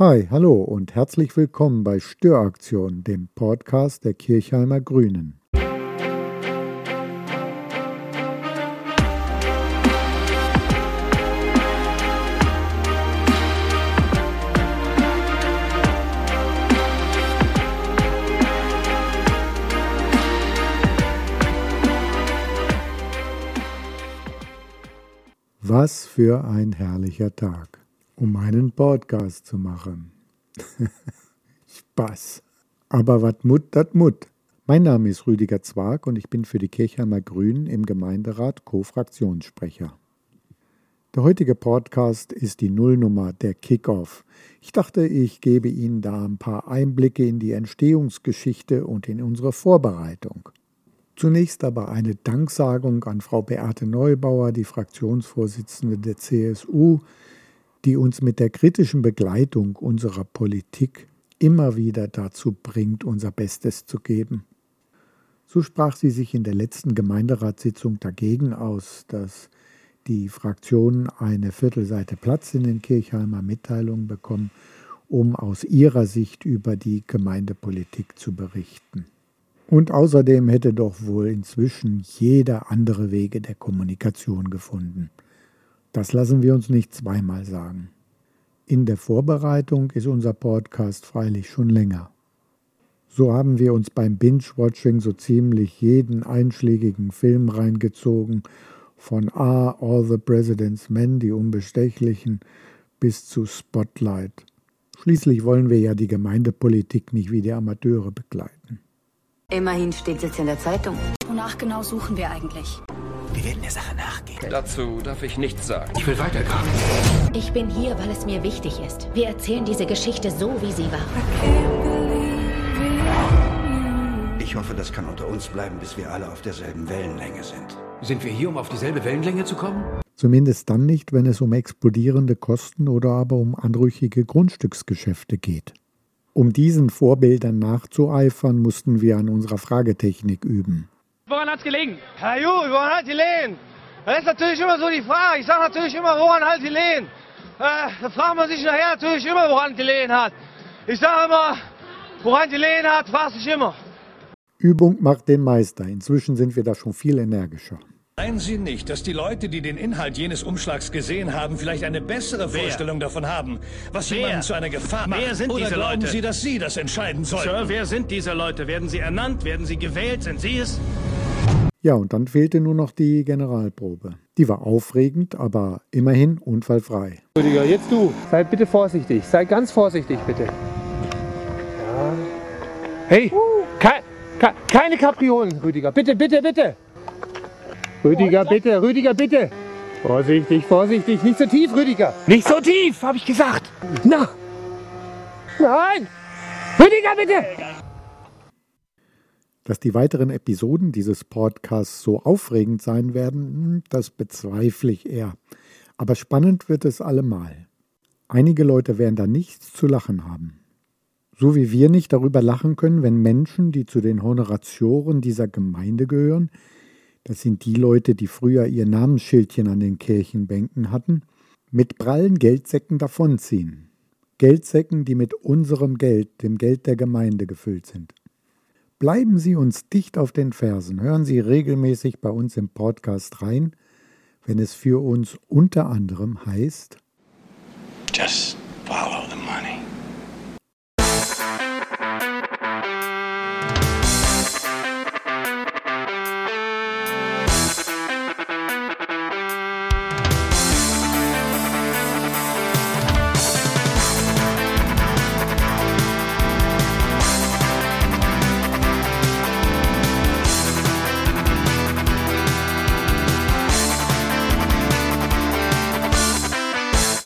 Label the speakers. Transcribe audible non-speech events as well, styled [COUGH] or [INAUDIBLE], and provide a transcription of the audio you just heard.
Speaker 1: Hi, hallo und herzlich willkommen bei Störaktion, dem Podcast der Kirchheimer Grünen. Was für ein herrlicher Tag um einen Podcast zu machen. [LAUGHS] Spaß. Aber wat mut, dat mut. Mein Name ist Rüdiger Zwag und ich bin für die Kirchheimer Grünen im Gemeinderat Co-Fraktionssprecher. Der heutige Podcast ist die Nullnummer, der Kickoff. Ich dachte, ich gebe Ihnen da ein paar Einblicke in die Entstehungsgeschichte und in unsere Vorbereitung. Zunächst aber eine Danksagung an Frau Beate Neubauer, die Fraktionsvorsitzende der CSU, die uns mit der kritischen Begleitung unserer Politik immer wieder dazu bringt, unser Bestes zu geben. So sprach sie sich in der letzten Gemeinderatssitzung dagegen aus, dass die Fraktionen eine Viertelseite Platz in den Kirchheimer Mitteilungen bekommen, um aus ihrer Sicht über die Gemeindepolitik zu berichten. Und außerdem hätte doch wohl inzwischen jeder andere Wege der Kommunikation gefunden. Das lassen wir uns nicht zweimal sagen. In der Vorbereitung ist unser Podcast freilich schon länger. So haben wir uns beim Binge-Watching so ziemlich jeden einschlägigen Film reingezogen, von A, All the President's Men, die Unbestechlichen, bis zu Spotlight. Schließlich wollen wir ja die Gemeindepolitik nicht wie die Amateure begleiten.
Speaker 2: Immerhin steht es in der Zeitung.
Speaker 3: Wonach genau suchen wir eigentlich?
Speaker 4: Wir werden der Sache nachgehen.
Speaker 5: Dazu darf ich nichts sagen.
Speaker 4: Ich will weitergraben.
Speaker 6: Ich bin hier, weil es mir wichtig ist. Wir erzählen diese Geschichte so, wie sie war.
Speaker 7: Ich hoffe, das kann unter uns bleiben, bis wir alle auf derselben Wellenlänge sind.
Speaker 4: Sind wir hier, um auf dieselbe Wellenlänge zu kommen?
Speaker 1: Zumindest dann nicht, wenn es um explodierende Kosten oder aber um anrüchige Grundstücksgeschäfte geht. Um diesen Vorbildern nachzueifern, mussten wir an unserer Fragetechnik üben.
Speaker 8: Woran hat es gelegen? Herr Ju, woran hat die gelegen? Das ist natürlich immer so die Frage. Ich sage natürlich immer, woran hat die gelegen? Äh, da fragt man sich nachher natürlich immer, woran die gelegen hat. Ich sage immer, woran die gelegen hat, fragt sich immer.
Speaker 1: Übung macht den Meister. Inzwischen sind wir da schon viel energischer.
Speaker 9: Meinen Sie nicht, dass die Leute, die den Inhalt jenes Umschlags gesehen haben, vielleicht eine bessere Wer? Vorstellung davon haben, was wer? jemanden zu einer Gefahr macht?
Speaker 8: Wer sind
Speaker 9: Oder
Speaker 8: diese
Speaker 9: glauben
Speaker 8: Leute?
Speaker 9: Sie, dass Sie das entscheiden sollen?
Speaker 8: Sir, wer sind diese Leute? Werden sie ernannt? Werden sie gewählt? Sind Sie es?
Speaker 1: Ja, und dann fehlte nur noch die Generalprobe. Die war aufregend, aber immerhin unfallfrei.
Speaker 10: Rüdiger, jetzt du. Sei bitte vorsichtig. Sei ganz vorsichtig, bitte. Ja. Hey, ke ke keine Kapriolen, Rüdiger. Bitte, bitte, bitte. Rüdiger, bitte, Rüdiger, bitte. Vorsichtig, vorsichtig. Nicht so tief, Rüdiger. Nicht so tief, habe ich gesagt. Na. Nein. Rüdiger, bitte.
Speaker 1: Dass die weiteren Episoden dieses Podcasts so aufregend sein werden, hm, das bezweifle ich eher. Aber spannend wird es allemal. Einige Leute werden da nichts zu lachen haben. So wie wir nicht darüber lachen können, wenn Menschen, die zu den Honoratioren dieser Gemeinde gehören, das sind die Leute, die früher ihr Namensschildchen an den Kirchenbänken hatten, mit prallen Geldsäcken davonziehen. Geldsäcken, die mit unserem Geld, dem Geld der Gemeinde gefüllt sind. Bleiben Sie uns dicht auf den Fersen. Hören Sie regelmäßig bei uns im Podcast rein, wenn es für uns unter anderem heißt
Speaker 11: Just.